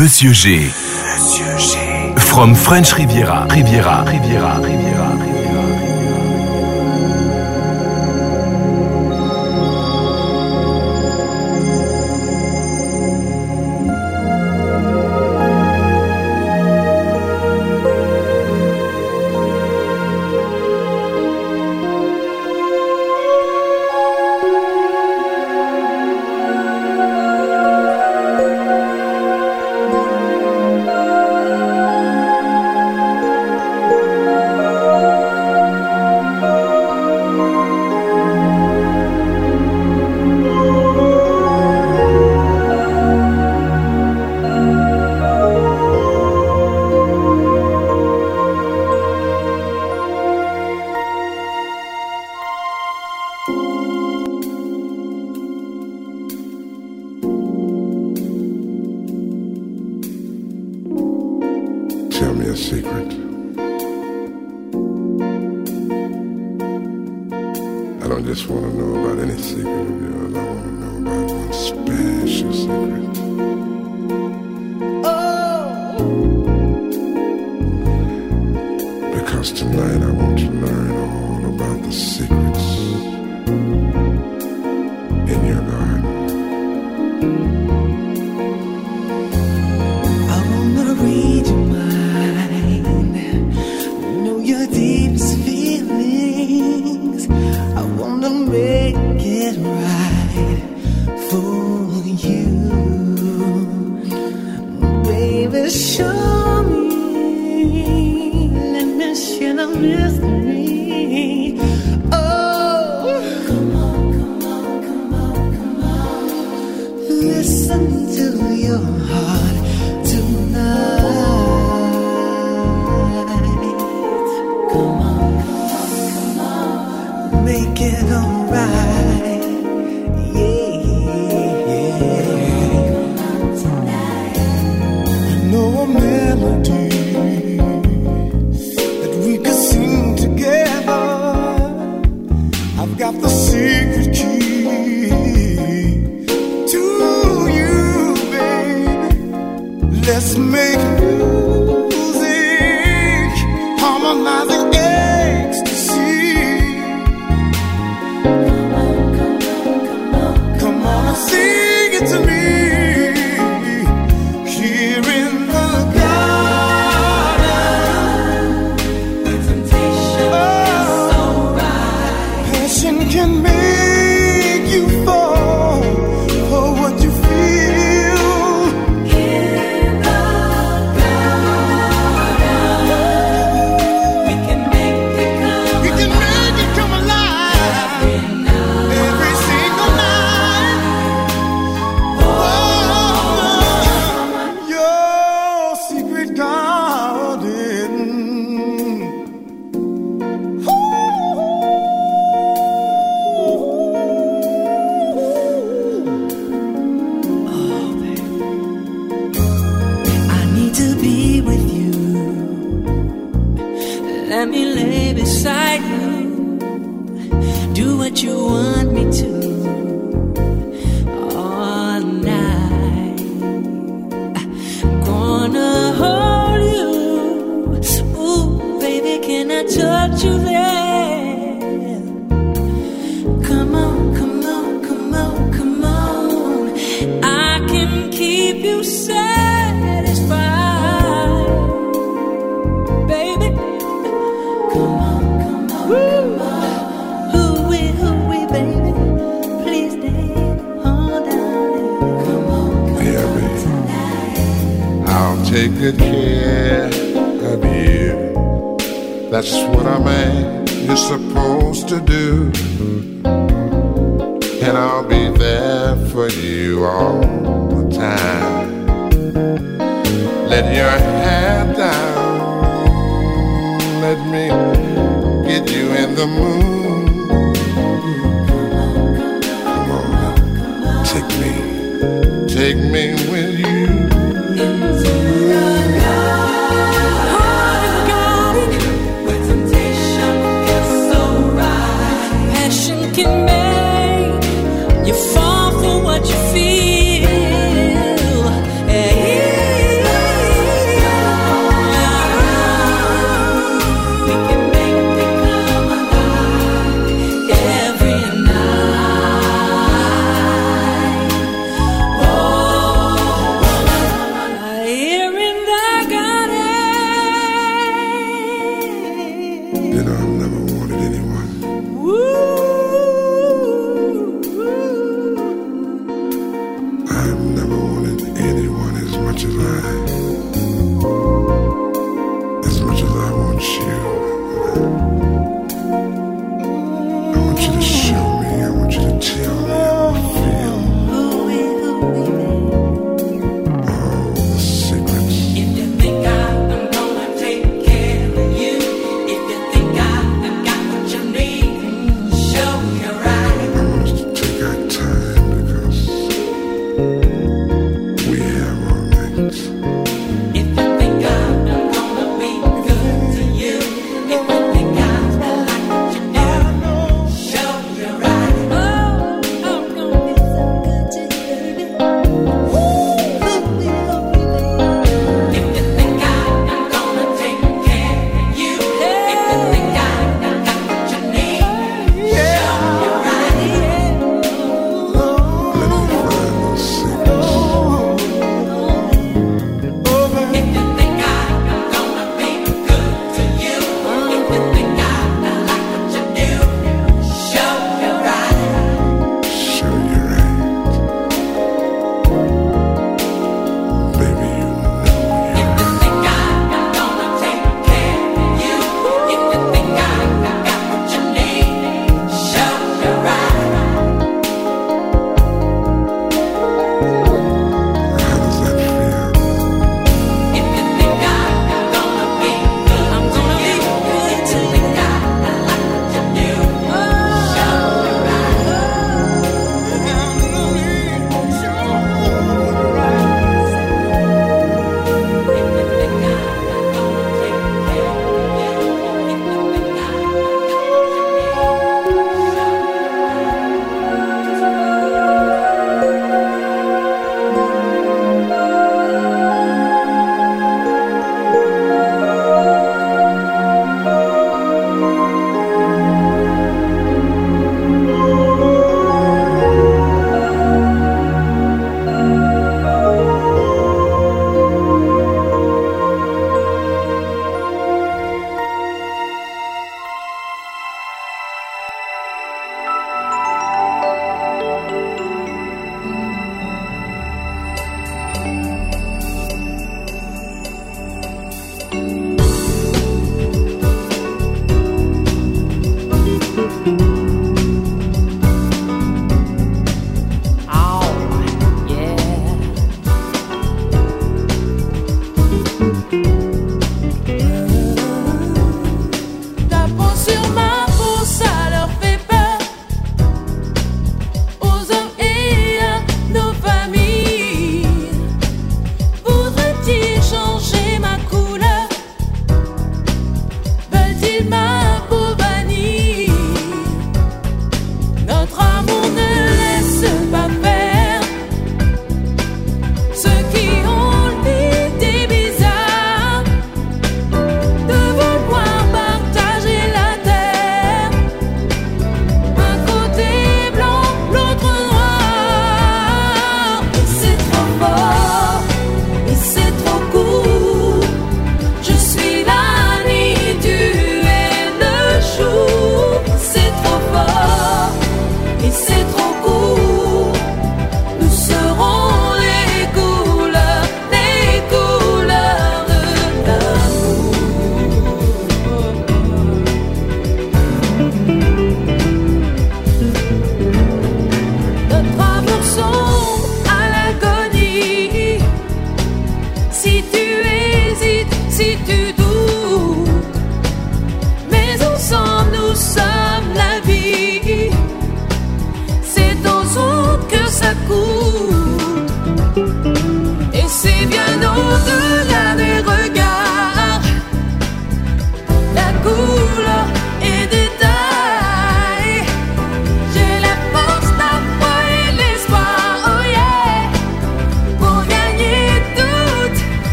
Monsieur G. Monsieur G. From French Riviera, Riviera, Riviera, Riviera. Riviera. all the time. Let your hair down. Let me get you in the mood. Come on, come on. Take me, take me with you.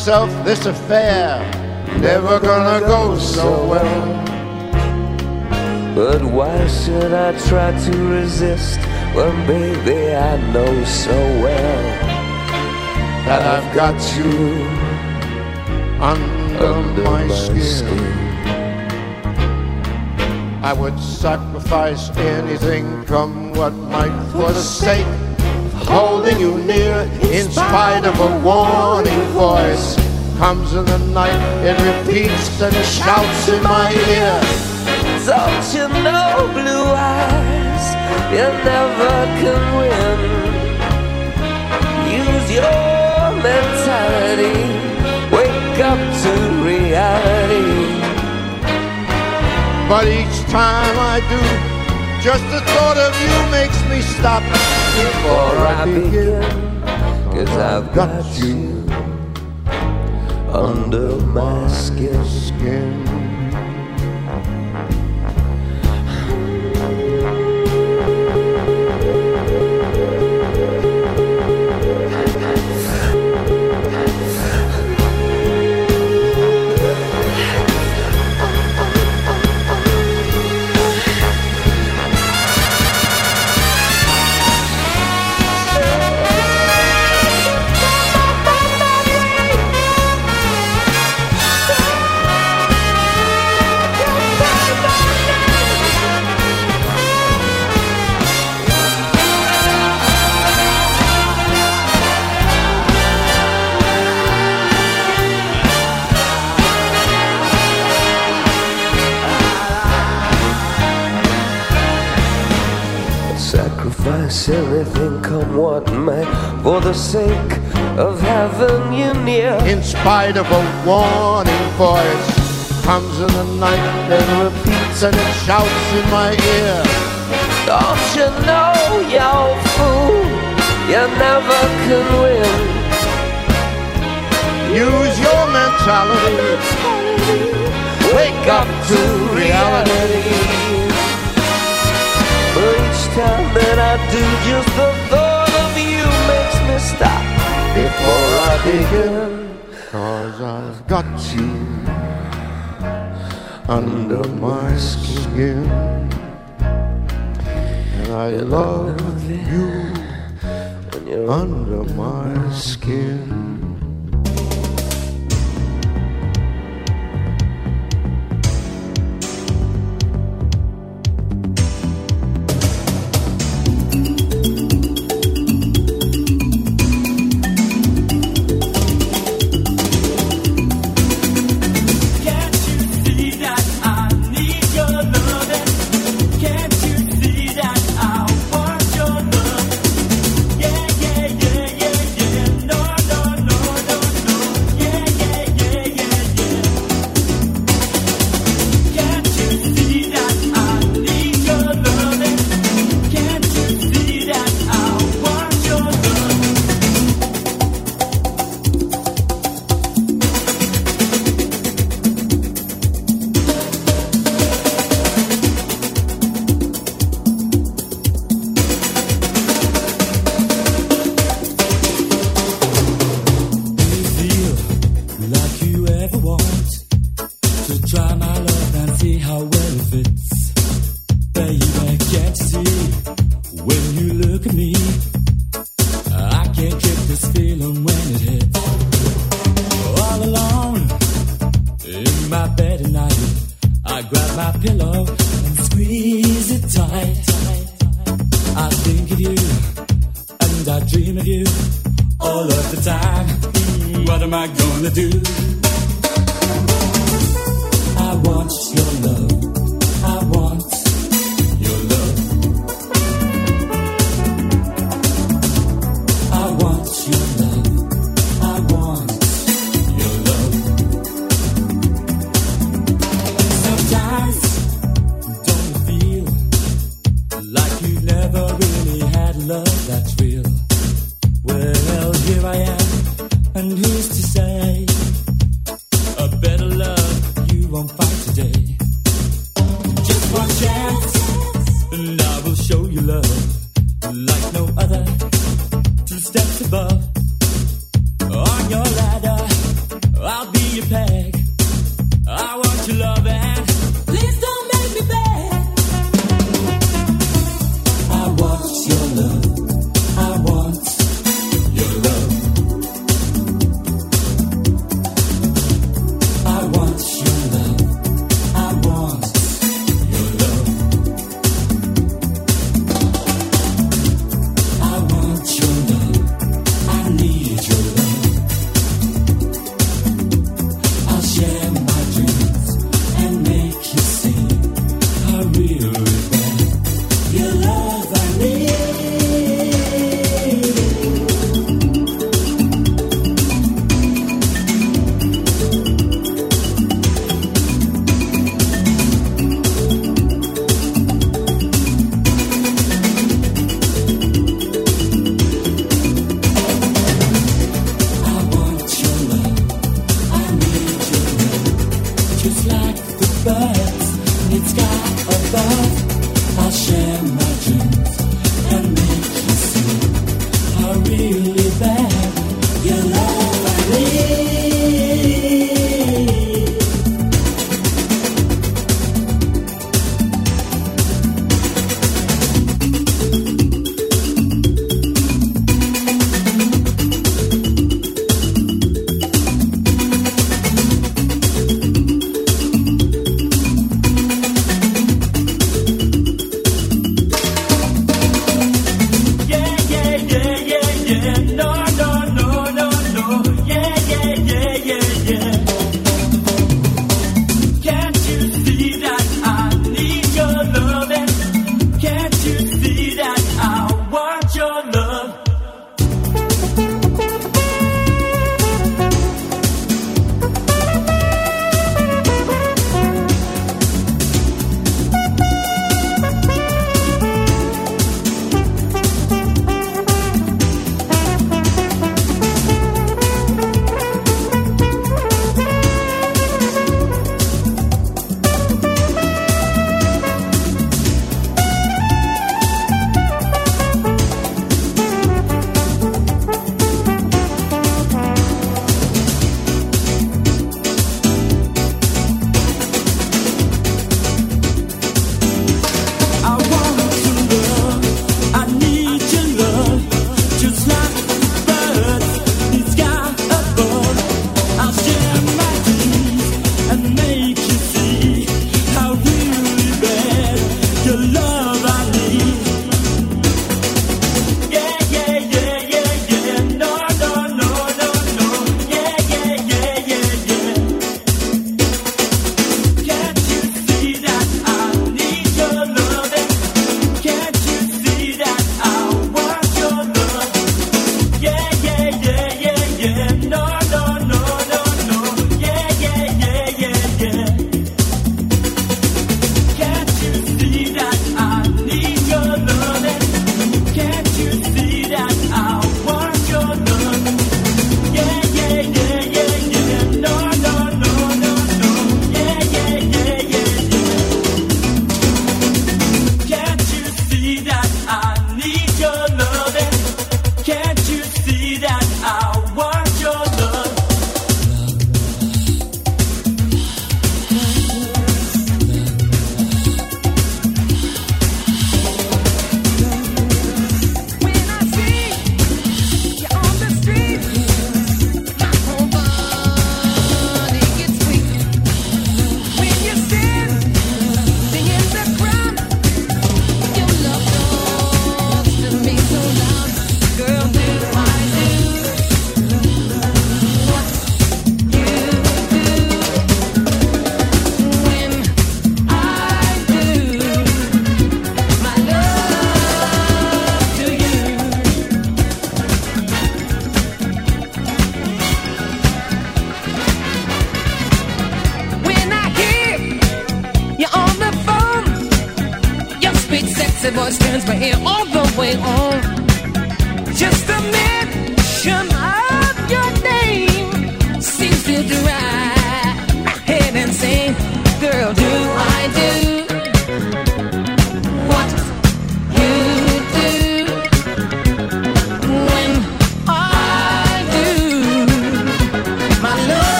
Myself, this affair never gonna go so well. But why should I try to resist when, baby, I know so well that I've got you under, under my, my skin. skin. I would sacrifice anything, come what might, for the sake of holding you near, in spite of a warning voice. Comes in the night, it repeats and shouts in my ear. Don't you know, blue eyes, you never can win. Use your mentality, wake up to reality. But each time I do, just the thought of you makes me stop before I begin. Cause I've got you under my skin. What may for the sake of having you near. In spite of a warning voice, comes in the night and repeats and it shouts in my ear. Don't you know, you fool, you never can win. Use your mentality. Wake up to reality But each time that I do, just the thought stop before I begin. Cause I've got you under my skin. And I love you when you're under my skin.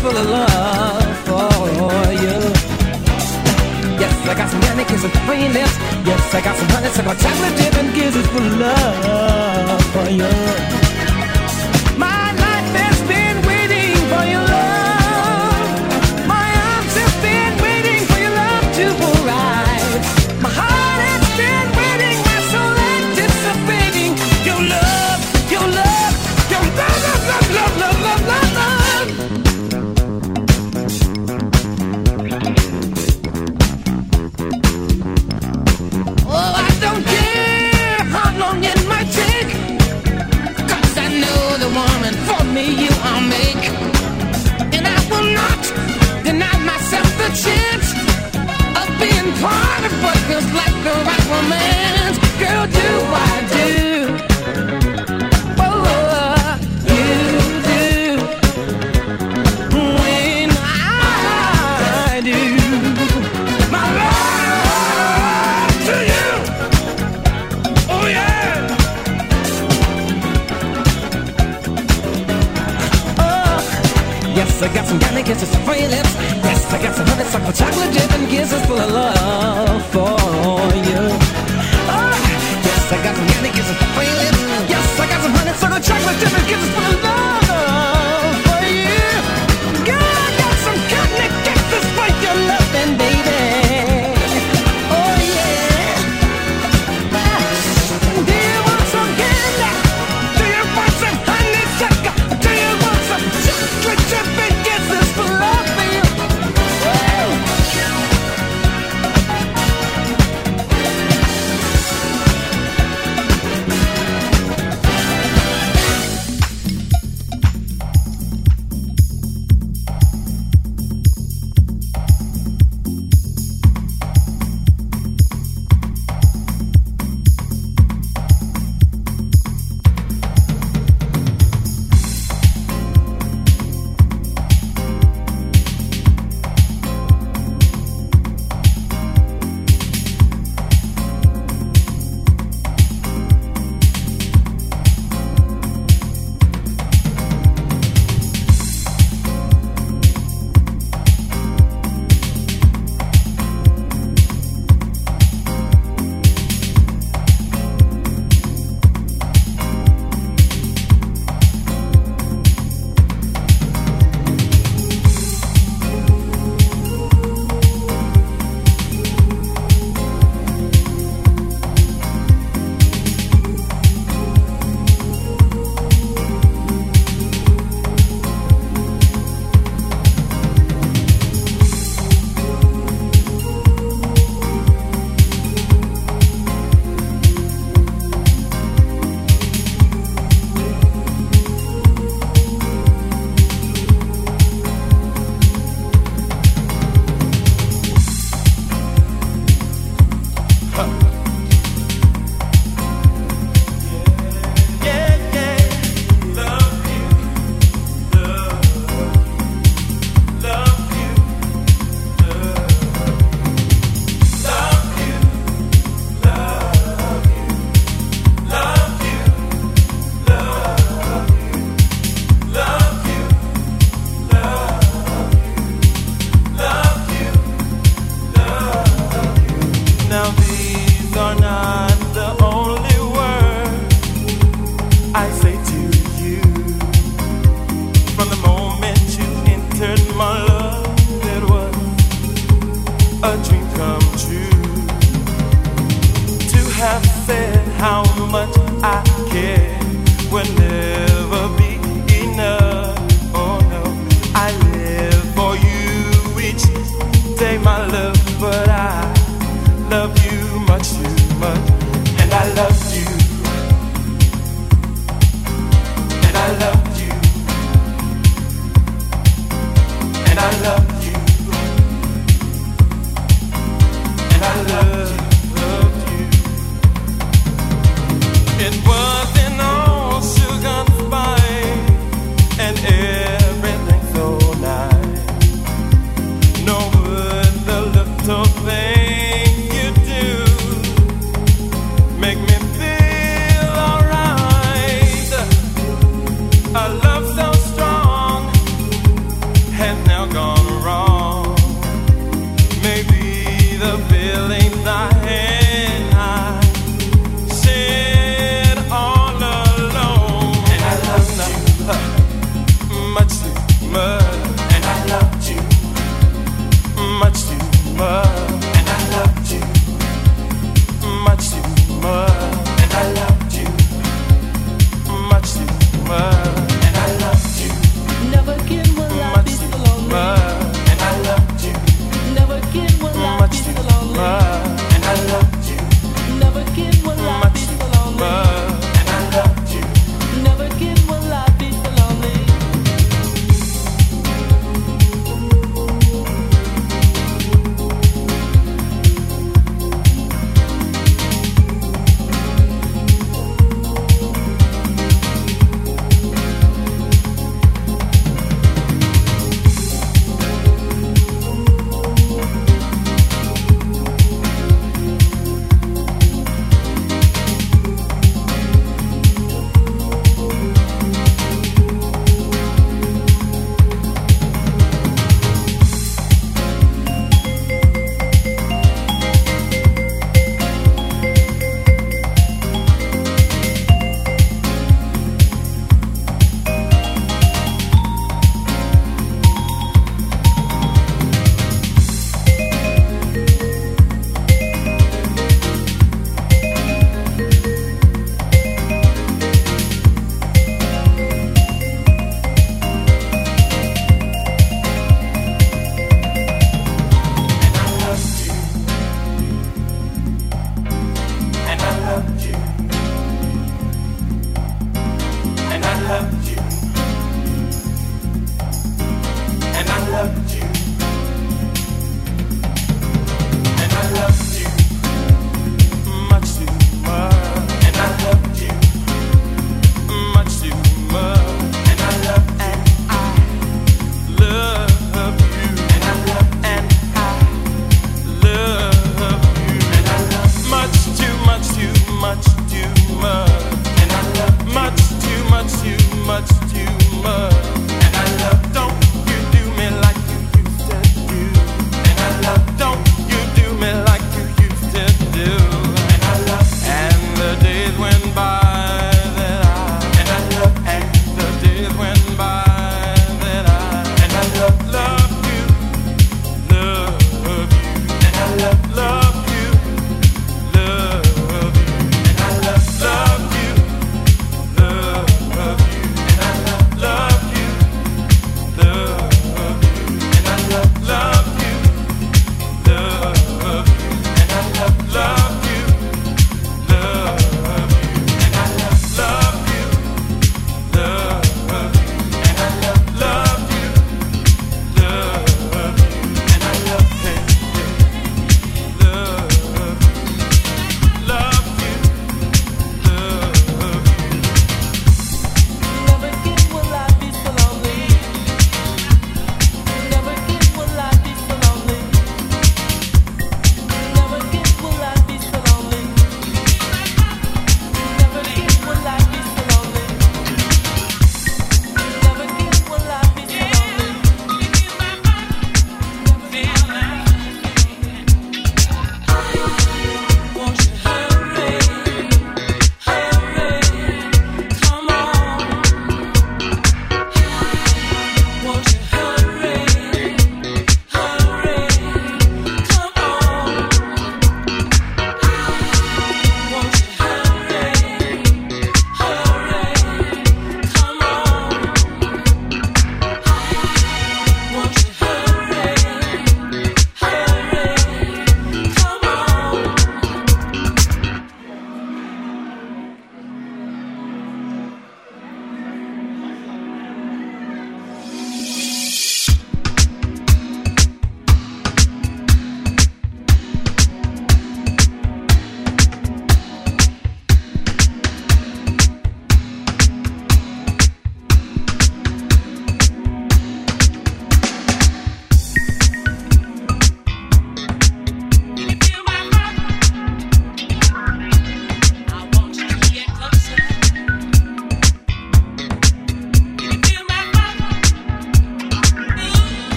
full of love for you. Yes, I got some honey, kiss and free lips. Yes, I got some honey, so chocolate dip. said how much I care when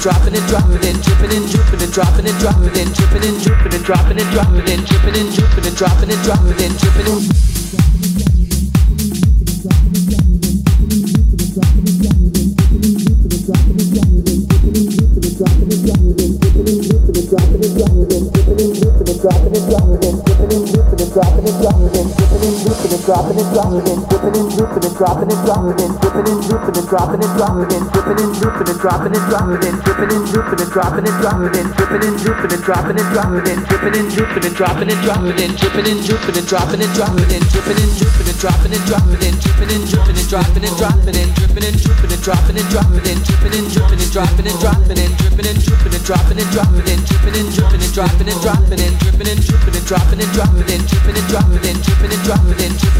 dropping and dropping and dripping and dripping and dropping and dropping and dripping and dripping and dropping and dropping and dripping and dripping and dropping and dropping and dripping dropping and dropping and dripping and dripping and dropping and dropping and dripping and dripping and dropping and dropping and dripping and dripping and dropping and dropping and dripping and drooping and dropping and dropping and dripping and drooping and dropping and dropping and dripping and drooping and dropping and dropping and dripping and drooping and dropping and dropping and dripping and drooping and dropping and dropping and dripping and drooping and dropping and dropping and dripping and drooping and dropping and dropping and dripping and drooping and dropping and dropping and dripping and drooping and dropping and dropping and dripping and drooping and dropping and dropping and dripping and drooping and dropping and dropping and dripping and dropping and dripping and dropping and dripping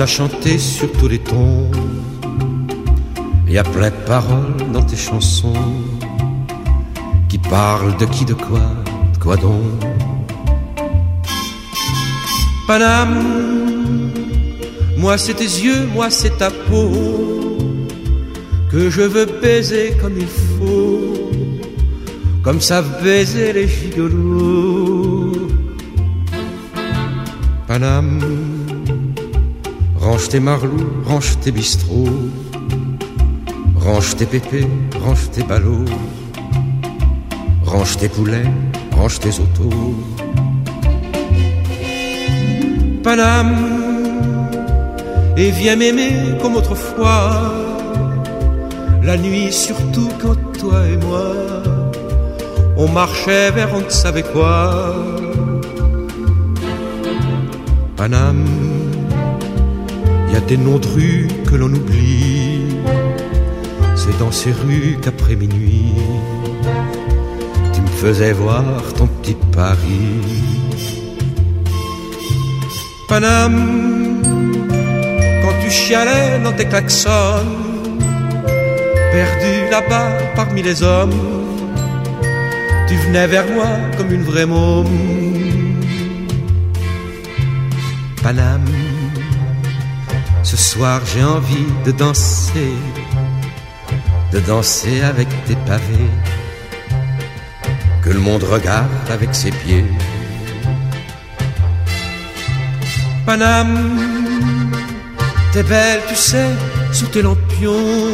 t'as chanté sur tous les tons. Il y a plein de paroles dans tes chansons qui parlent de qui, de quoi, de quoi donc. Paname, moi c'est tes yeux, moi c'est ta peau que je veux baiser comme il faut, comme savent baiser les gigolos. Paname, range tes marlous, range tes bistrots, range tes pépés, range tes ballots, range tes poulets, range tes autos. Paname, et viens m'aimer comme autrefois, la nuit surtout quand toi et moi, on marchait vers on ne savait quoi. Paname, il y a des noms de rues que l'on oublie, c'est dans ces rues qu'après minuit, tu me faisais voir ton petit Paris. Paname, quand tu chialais dans tes klaxons, perdu là-bas parmi les hommes, tu venais vers moi comme une vraie môme. Paname, ce soir j'ai envie de danser, de danser avec tes pavés, que le monde regarde avec ses pieds. Paname, t'es belle, tu sais, sous tes lampions.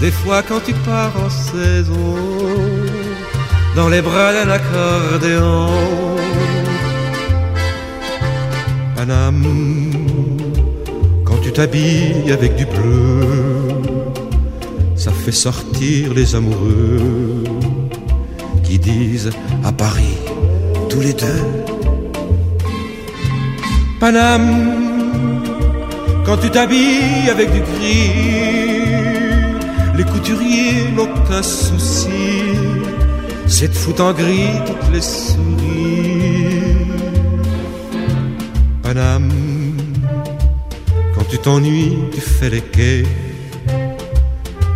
Des fois quand tu pars en saison, dans les bras d'un accordéon. Paname, tu t'habilles avec du bleu, ça fait sortir les amoureux qui disent à Paris, tous les deux, Paname, quand tu t'habilles avec du gris, les couturiers n'ont qu'un souci, c'est de foutre en gris toutes les souris. T'ennuies, tu fais les quais,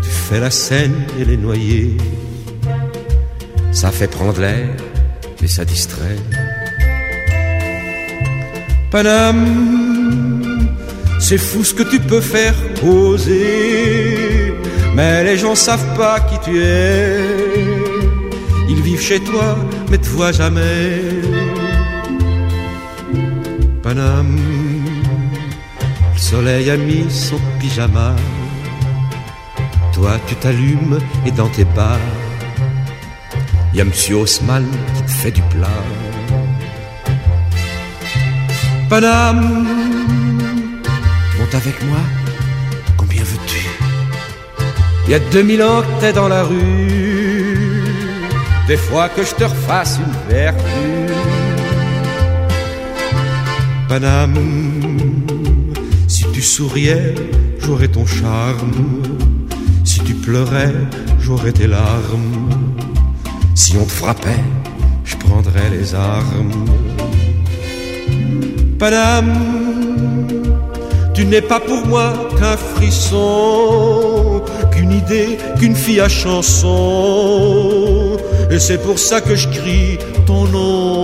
tu fais la Seine et les noyers, ça fait prendre l'air et ça distrait. Paname, c'est fou ce que tu peux faire poser, mais les gens savent pas qui tu es. Ils vivent chez toi, mais te voient jamais. Paname, soleil a mis son pyjama. Toi, tu t'allumes et dans tes bas, y a Monsieur qui te fait du plat. Paname, monte avec moi, combien veux-tu? Il y a 2000 ans que t'es dans la rue, des fois que je te refasse une vertu. Paname, souriais, j'aurais ton charme, si tu pleurais, j'aurais tes larmes, si on te frappait, je prendrais les armes. Paname, tu n'es pas pour moi qu'un frisson, qu'une idée, qu'une fille à chanson. Et c'est pour ça que je crie ton nom.